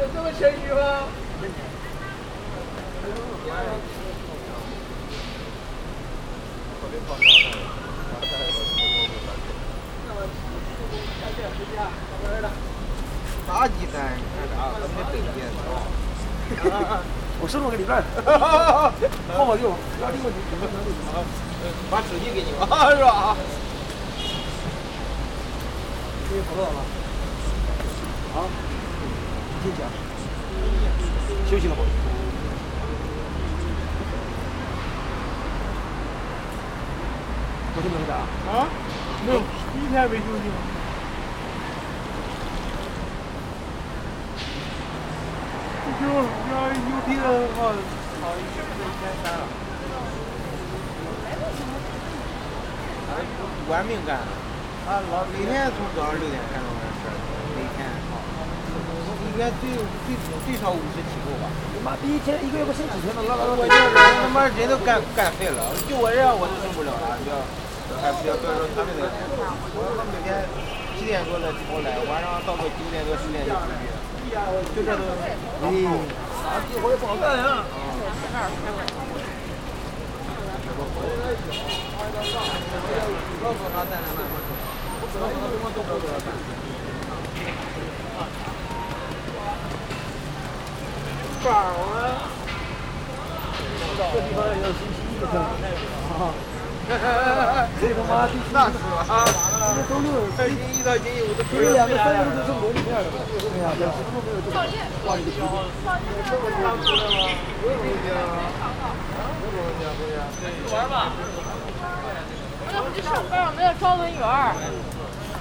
有这么谦虚吗？咱们北京啊。我给你来，好 好把手机给你吧，是吧？给你辅导了。啊，进去啊。休息了不？昨天没回家啊？没有，一天没休息吗？就要有的话，好一是一天三了。玩命干，啊，老每天从早上六点干到晚上十点，每天啊，一天最最最少五十起步吧。他妈比一天一个月不省几天了，老老我就是他妈人都干干废了，就我这样我都受不了了，你要还不要不要说他们那个，我他每天七点多的出来，晚上到个九点多十点就出去，就这都，哎，啥地活也不好干呀。告诉他再来慢慢走，告诉他不光走不了干。宝啊！这地方要星期一的啊。这他妈那是啊！这周六，星期一到星期五这两个三个都是轮片的，哎呀，两十分钟没有这个，哇，你这玩吧。我要去上班，我们要招文员，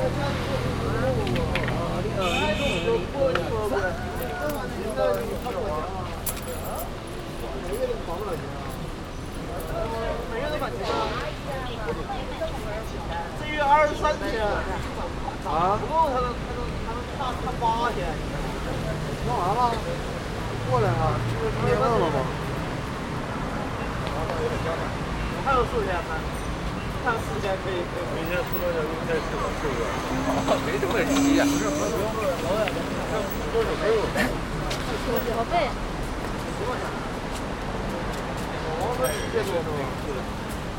每月？二十三天。啊？不够他能他能他能差差八天。弄完了？过来了，这不是天亮了吗？还有四天呢，看四天可以可以。明天四六天明天是吧？是不是？没这么急呀。不是，不是，不是，老外，看多少没有？小费。我们一千多是吧？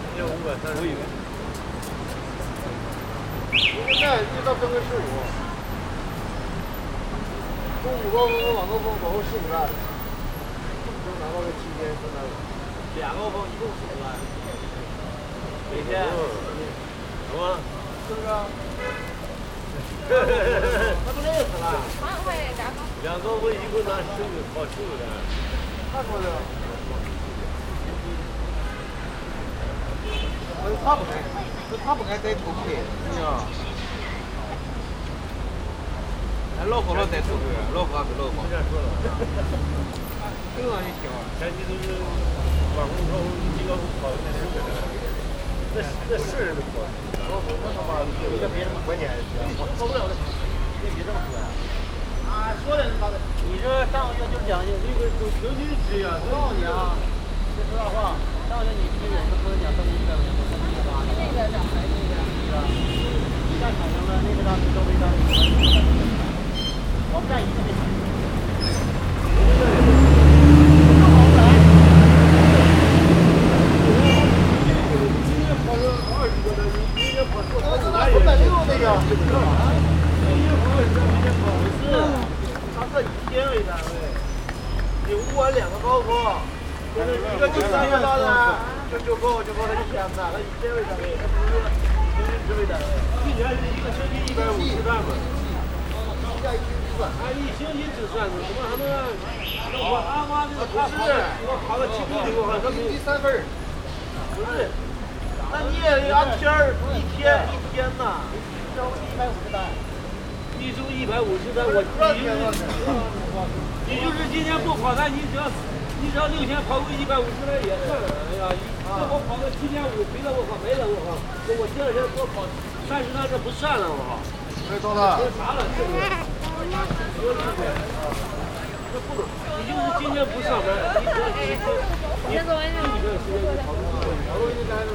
一千五百三十。现在一到正月十五，中午高峰和晚高峰总共十五万，就拿到这七天三百五，两高峰一共十五万，每天，什么？是不是？那不累死了？两高峰一共拿十五，跑十五的。看过的。他不该，他不该再投亏，是吧？俺老好了再投亏，老高还是老好。这样说了。这个也行。前期都是网红高峰、低高峰跑的那是的，那那是都跑。我我他妈有个别人关键，我受不了了，别别这么说呀。啊，说的他妈的，你这上个月就讲究这个有平均值啊，我告诉你啊，说实话，上个月你比我们多讲到一百块钱，我一百八。这个的，是吧？干产能了，那个当时都没当，我们干一个没产。五百六那个，不是，不是他是以天为单位，你五完两个高峰，就是一个就三月到的，就就够就够他一天的，他以天为单位，他不是平均值为单位。去年是一个星期一百五十万嘛，按一星期制算的，怎么还能？我阿妈那个不是，我考了七六六，他平均三分不是，那你也得按天儿，一天一天呐。周一百五十单。一周一百五十单，我你就是你就是今天不跑单，你只要你只要六天跑够一百五十单也算。哎呀，这我跑个七天五赔了，我靠没了，我靠！我第二天多跑三十单，这不算了，我靠！可以到了。这啥了？这个这不能，你就是今天不上班，你只要今天你你这个时间就跑不了。跑个一单是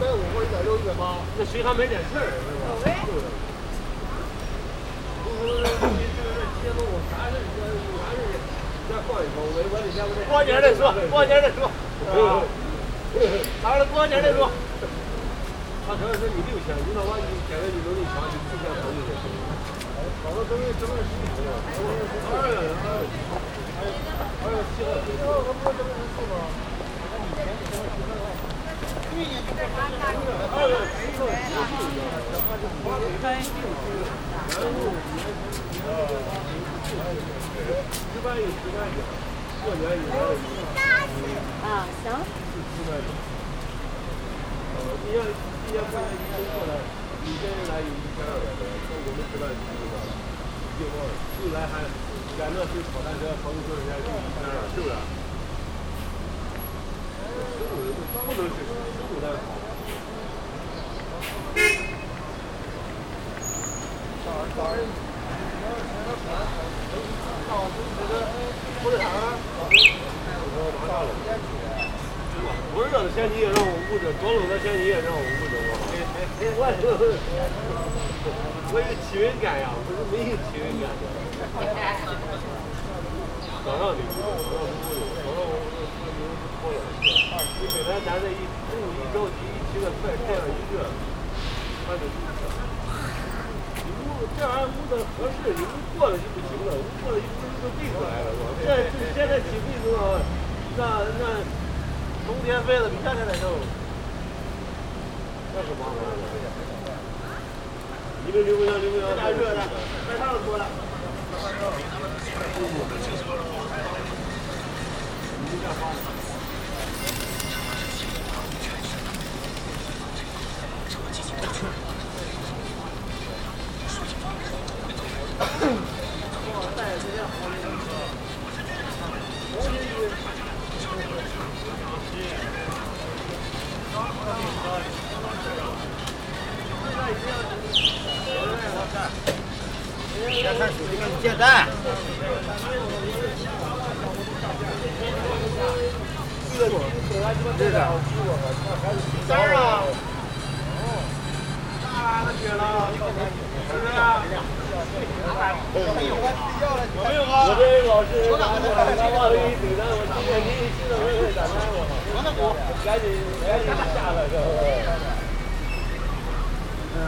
一百五或一百六、一百八。那谁还没点事儿是吧？对不对？过年再说，过年再说。拿着过年再说。他主要是你六千，你那玩意现在你能力强，你四千跑就行。跑到正月正月十五了，二二月二七号。那不是正月十四吗？去年就二月七号结束的，花费单定是然后十万有十万的，过年有的。啊，行。十万的。呃，你像今年过年一周过来，一个人来有一千二百多，像我们这边就是的，就来还赶着去跑单车，跑一圈人家就一千二，是不是？不能是十五单跑。不是啥了？不是的，前你也让我捂着，多冷的前你也让我捂着我。我我有气温感呀，不是没有气温感的。早上得捂，早上不捂，早上我我我牛脱了。你本来咱这一中午一着急一起来快，太阳一热，他就你捂这玩意捂的合适，你捂过了就不行了，捂过了一捂就背出来了，是吧？这这现在起被子，那那。冬天飞了比夏天难受。那可麻烦了。你们刘工阳，刘工阳，太热了，快上脱了。Thank you. 先看手机给你建单。对的。三儿啊。大了雪了，是不是啊？有没有啊？我这老师，我往里顶单，我今天给你记得我给打单我。赶紧赶紧下了，这。哎呀，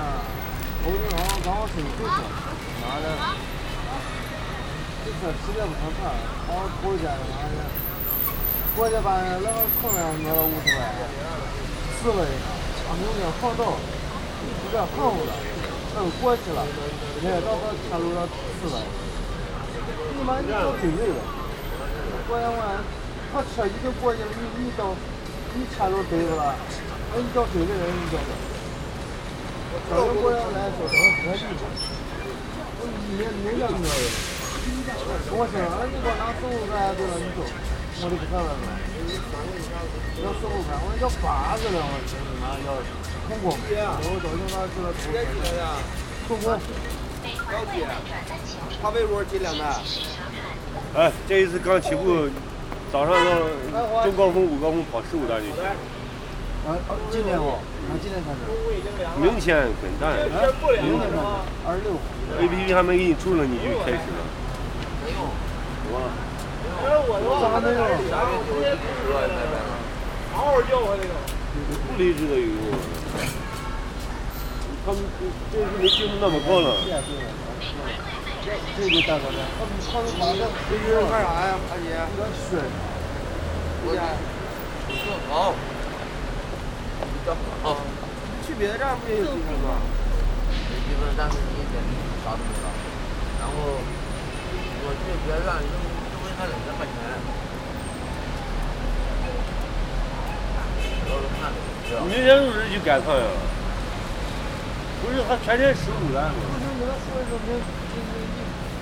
我这好像刚好是就是，妈的，这车实在不成事儿，好头一天妈的，过去把那个空量挪了五十块，四位，明天好到，有点横乎了，那就过去了，今天到到天路上四位，你妈你到对位了，过两晚，他车已经过去了，你你到，你前路对着了，那你到对位了，你叫。早上过来来说成合计，我一年没两个月。我说，你给我拿十五块对了，你走，我就不干了嘛。要十五块，我要八个了，我真他妈要成功。我到现在知道成功。成功。高姐，华为路几辆的？哎，这一次刚起步，早上到中高峰、午高峰跑十五单就行。啊，今天哦，啊，今天开始。明天滚蛋！明天开始，二十六。A P P 还没给你出呢，你就开始了。我咋能有？好好叫我这个。不离职的有，他们这是没进入那么高了。这个大哥的，他们他们把这这是干啥呀，大姐？有点水。我家。好。好。去别的站不也有积分吗？积分，但是你一点啥都没有。然后我去别的站，因为因为他两千块钱。明天入职就赶趟呀。不是他全天十五单。不是给他说一声，明今天一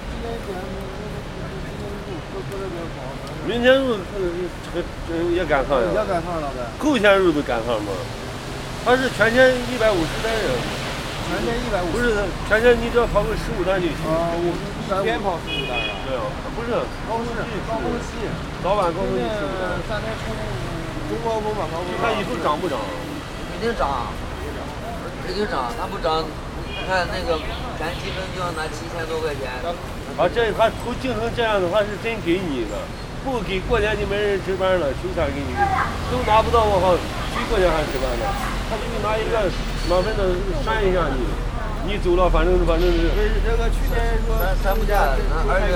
今天点明明明明路过过这边跑，明天路呃这个这也赶上也呀，赶上了呗，后天入都赶上吗？他是全天一百五十单人，全天一百五不是，全天你只要跑个十五单就行。啊，五。天跑十五单啊？没有，不是高峰期，高峰期，早晚高峰期十五单。三天冲中高峰晚高峰。你看以后涨不涨？肯定涨，肯定涨，它不涨，你看那个咱积分就要拿七千多块钱，啊，这他都竞成这样的话是真给你的，不给过年就没人值班了，凭啥给你？都拿不到我靠，谁过年还值班呢？他给你拿一个满分的扇一下你，你走了反正反正是不是这个去年说咱咱不加，二月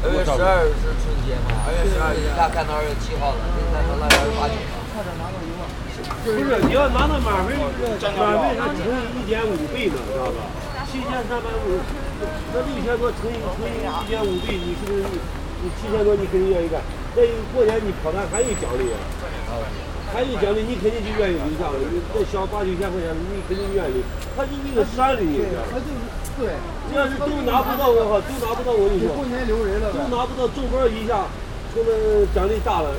二月十二是春节嘛，二月十二一下看到二月七号了，现在到二月八九了。差点拿到一万。不是你要拿到满分，满分它乘以一点五倍呢，知道吧？七千三百五，那六千多乘以乘以一点五倍，你是不是你七千多你肯定愿意干？再一个过年你跑单还有奖励啊，还有奖励你肯定就愿意留下了。你再小八九千块钱，你肯定愿意。他就为了删了你，知道吧他就是对，你要是都拿不到的话，都拿不到，我跟你说，过年留人了。都拿不到中包一下，他们奖励大了，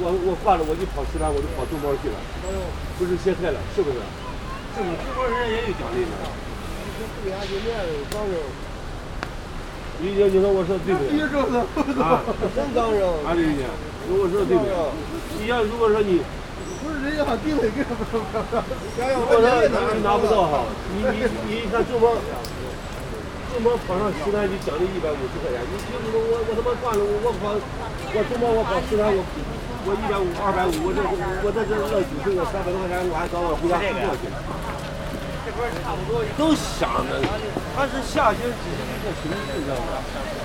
我我换了我就跑十单，我就跑中包去了，不是歇菜了，是不是？是？中包人家也有奖励的。就李姐，你说我说对不对？啊，真刚扔。啊，李姐，如果说对不对？你要如果说你不是人家还定了一个，不是不是不是。想想如果说我这你拿不到哈，你你你一看中包，中包跑上十单就奖励一百五十块钱，你凭什么我我他妈惯了我我跑我中包我跑十单我我一百五二百五我这我在这乐九十我三百多块钱我还早晚回家睡觉去。都想着，他是下星只是一个形式，知道吗？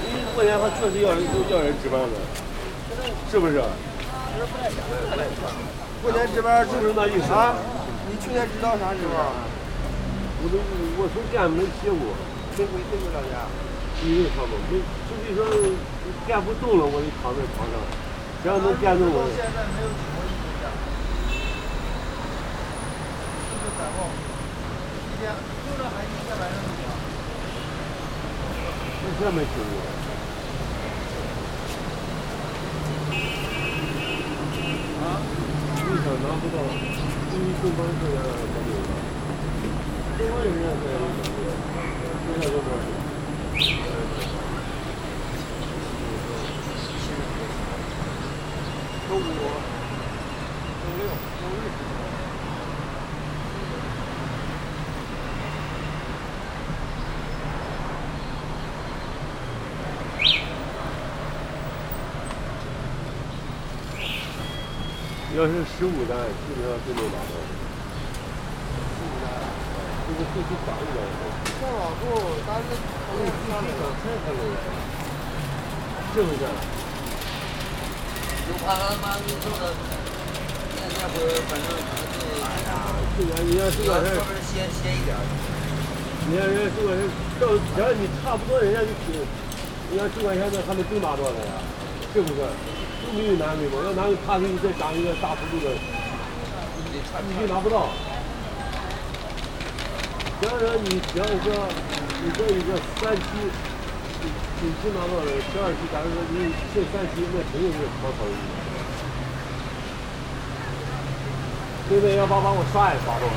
因为过年他确实要人都要人值班的，是不是？过年值班是不是那意思？啊？你去年知道啥时候？我都我从店没歇过，这回没回老家。没有他们没，除非说干不动了，我就躺在床上，只要能干动我。现在没有几个一分价，就是感冒，一天就这还一天晚上就行。我真没听过。啊？为啥拿不到？因为中班这个没有了。另外人家在有奖励，人家中班。周五、周六、周日。要是十五单，基本上就能拿到。十五单，就是必须打一点。再往后，咱这这个地方太可以了，是不是？就怕他妈你弄的，那那会反正哎呀去年你要这个事儿，稍微歇歇一点儿。你看人家这个人，到只要你差不多，人家就给。你看这块钱的，他们都拿到了呀，是不是？没有难为嘛，要难为他给你再涨一个大幅度的，你就拿不到。假如说你，假如说你这一个三期，你你只拿到了十二期，假如说你进三期，那肯定是好考虑的。现在幺八八我刷也刷到了。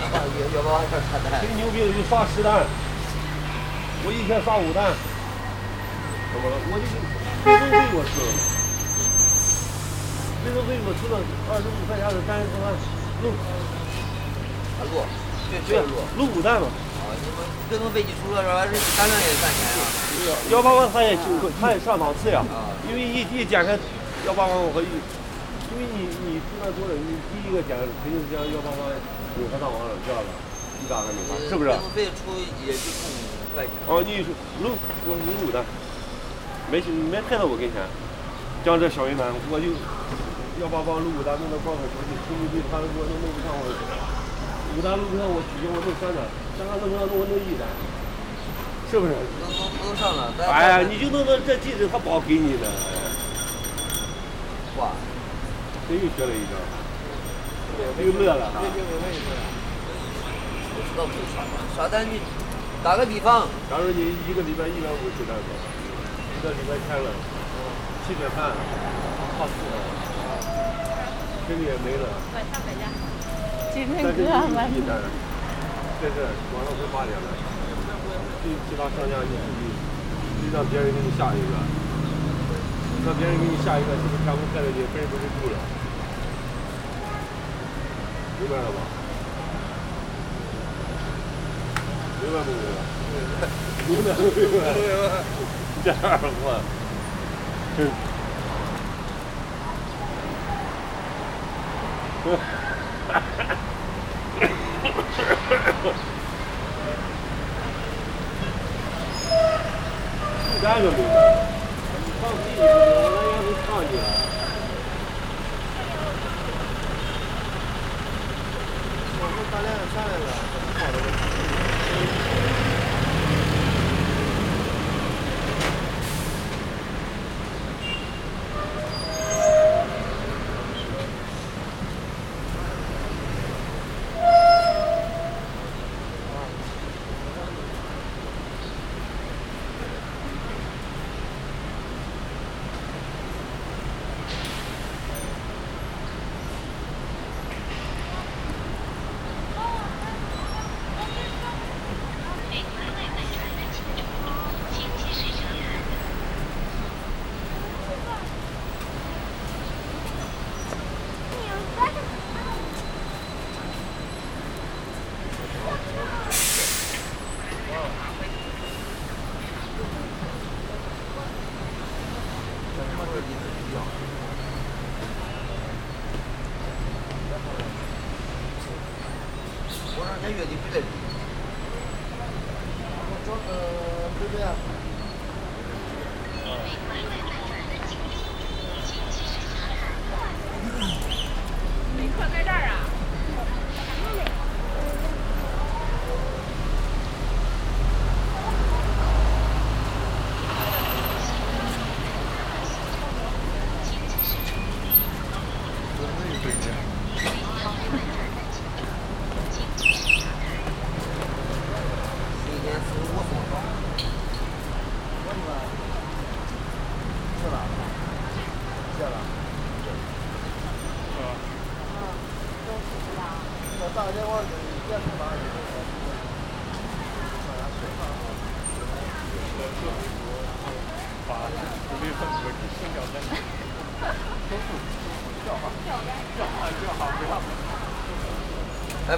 要要不然这差单。最牛逼的就刷十单，我一天刷五单，怎么了？我就运动费我出了，运动费我出了二十五块钱的单，他妈录他录，对对录。录五单嘛。啊，你们运动费你出了是吧？这单量也赚钱啊。幺八八他也就他也上档次呀啊，因为一一点开幺八八我和一，因为你你出来多了，你第一个点肯定是将幺八八领和上网了，知道吧？一打还没发，是不是？运动费出也就出五块钱。哦，你是录我录五单，没没派到我跟前，将这小云南，我就幺八八路五单弄到光头出去，吹牛逼，他我都弄不上我，五单录不上我取消我弄三单，三单弄不上我弄一单，是不是？能能能上了，哎呀，你就弄到这地址，他不好给你的，哇，这又学了一招，又乐了。这就没问题了。知道不是刷单，刷单你打个比方，假如你一个礼拜一百五十单子，一个礼拜开了七点半，泡四了，这个也没了。晚上回家。今天但是哥们一单，这是晚上回八点了，其其他商家你自己，自己让别人给你下一个，让别人给你下一个，是不是开工开的你分不是住了？明白了吧？明白不明白？明白不明白？明白。这二货，真。你干就明白了，你放屁，我那要是烫你了。我们咱俩商量了，怎么搞的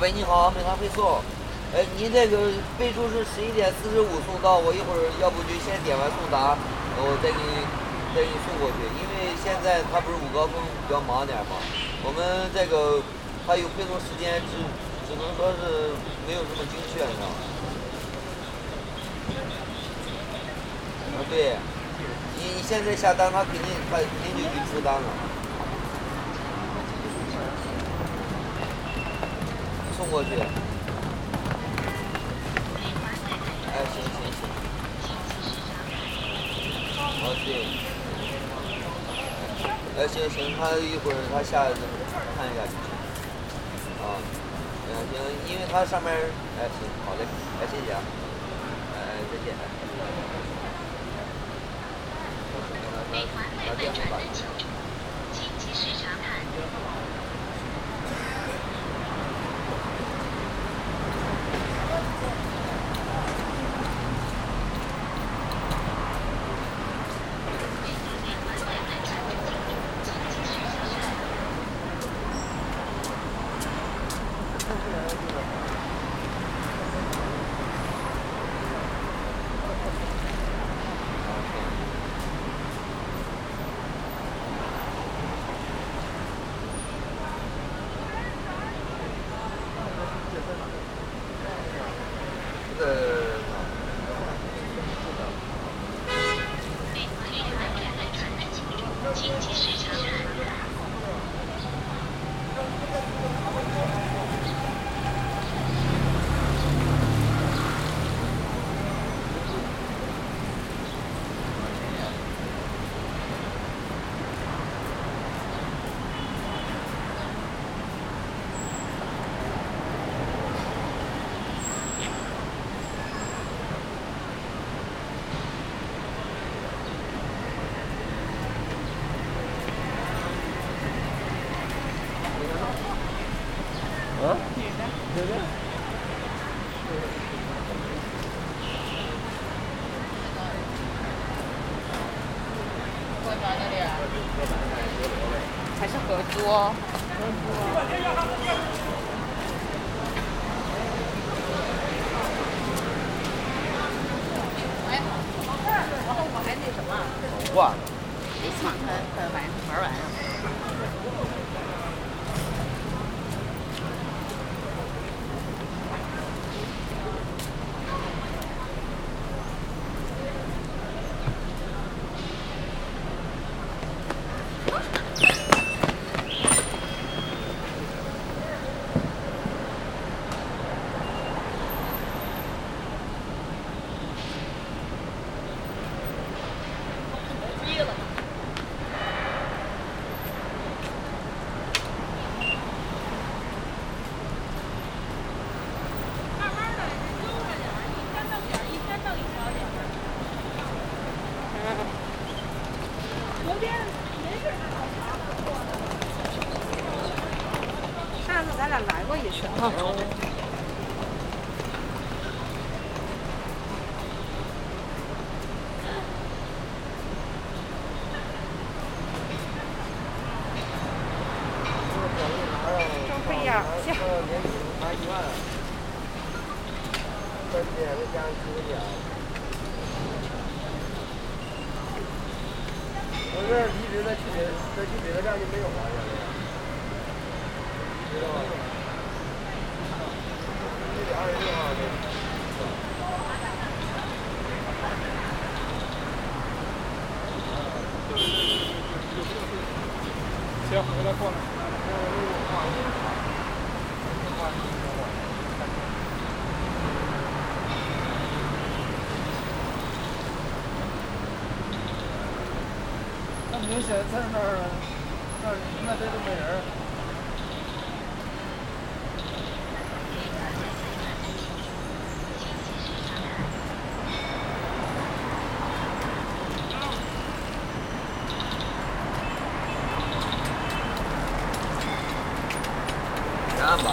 喂，你好，美团配送。哎，你这个备注是十一点四十五送到，我一会儿要不就先点完送达，我再给你再给你送过去。因为现在他不是午高峰比较忙点嘛，我们这个他有配送时间只只能说是没有这么精确，你知道吗？啊，对，你你现在下单，他肯定他肯定就给你出单了。送过去。哎，行行行。哦，对。哎，行行，他一会儿他下来看一下就行。啊，嗯行，因为他上面哎行，好嘞，哎谢谢啊，哎哎再见。美团外卖转单，请及时查看。这个美团外卖转单请注，请及时查看。哎还我还那什么？哇，没抢他的玩玩完。上次咱俩来过一次哈。我这一直在去北，在去北站就没有了，行，我再过来。那明显在那儿，那儿那这都没人儿。看吧，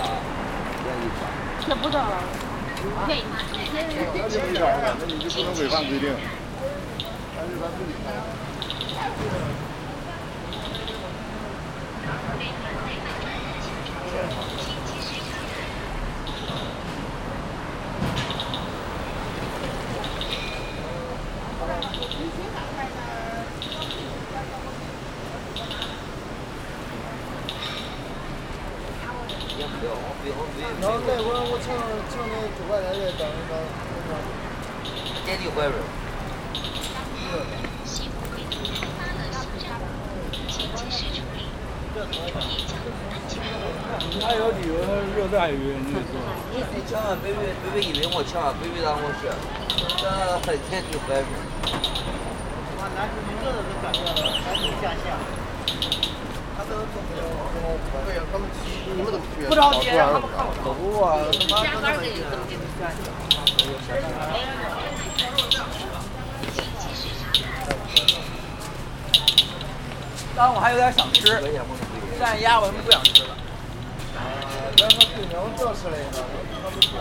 愿意吧。这不知道了。对，你那就没招了，那你就不能违反规定。还是咱自己开。别不要，别别然后那别。会儿我请请那九块钱的等一等，那个电梯坏了。西湖规定开发了新站，请及时处理，也将进入还有理由热带鱼，你说？你千万别别别别以为我千万别别当我是，这电梯坏了。把男士名字都转过来，还没下线。不了，对呀，他们，不着急，让他们看我。走啊，他妈压根儿给你都给你选。当然我还有点想吃，但是鸭我他妈不想吃了。啊，然后对面我这吃了一个，他不说。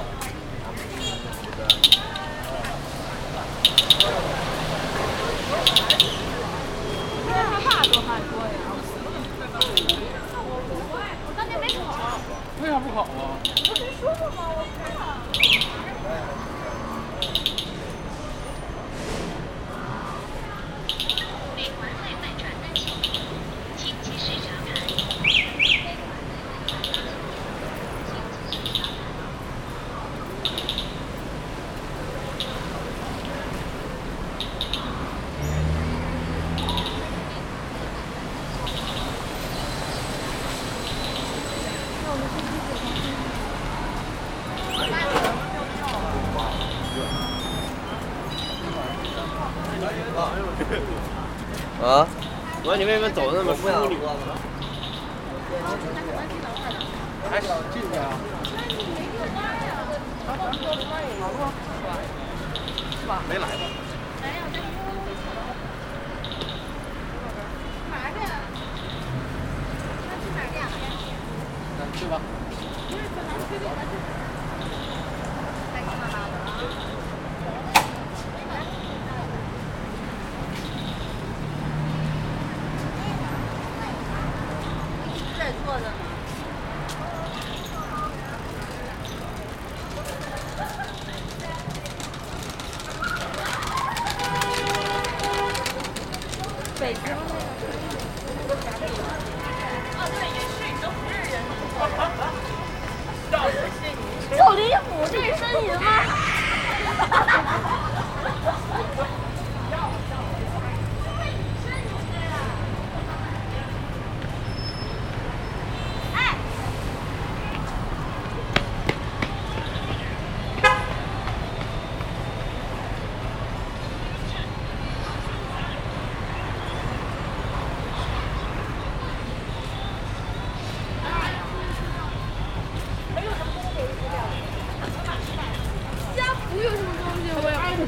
因为啥不考啊？不是说过吗？我看了。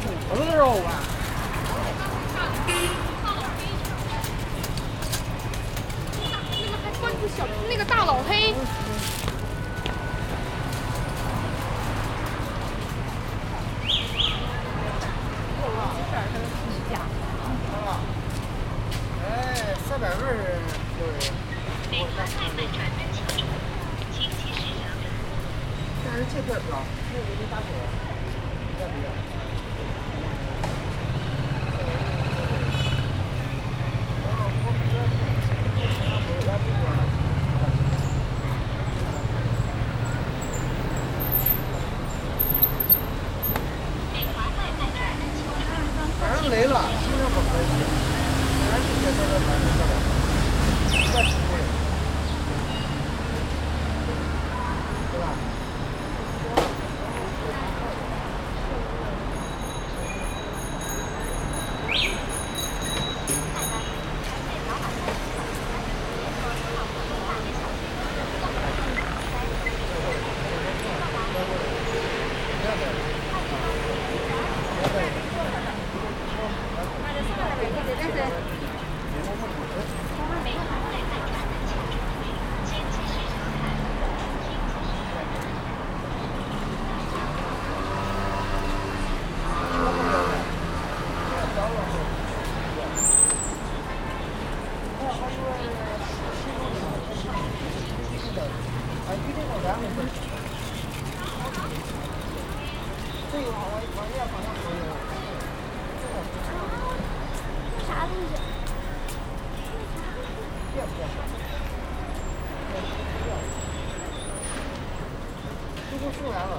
骨头的肉啊。那个还关注小那个大老黑。了，了。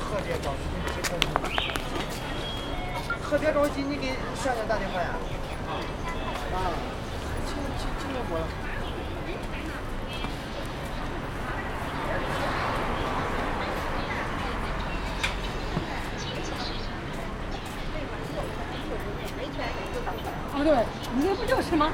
特别着急，你。特别着急，你给炫炫打电话呀。啊。进。对，你这不就是吗？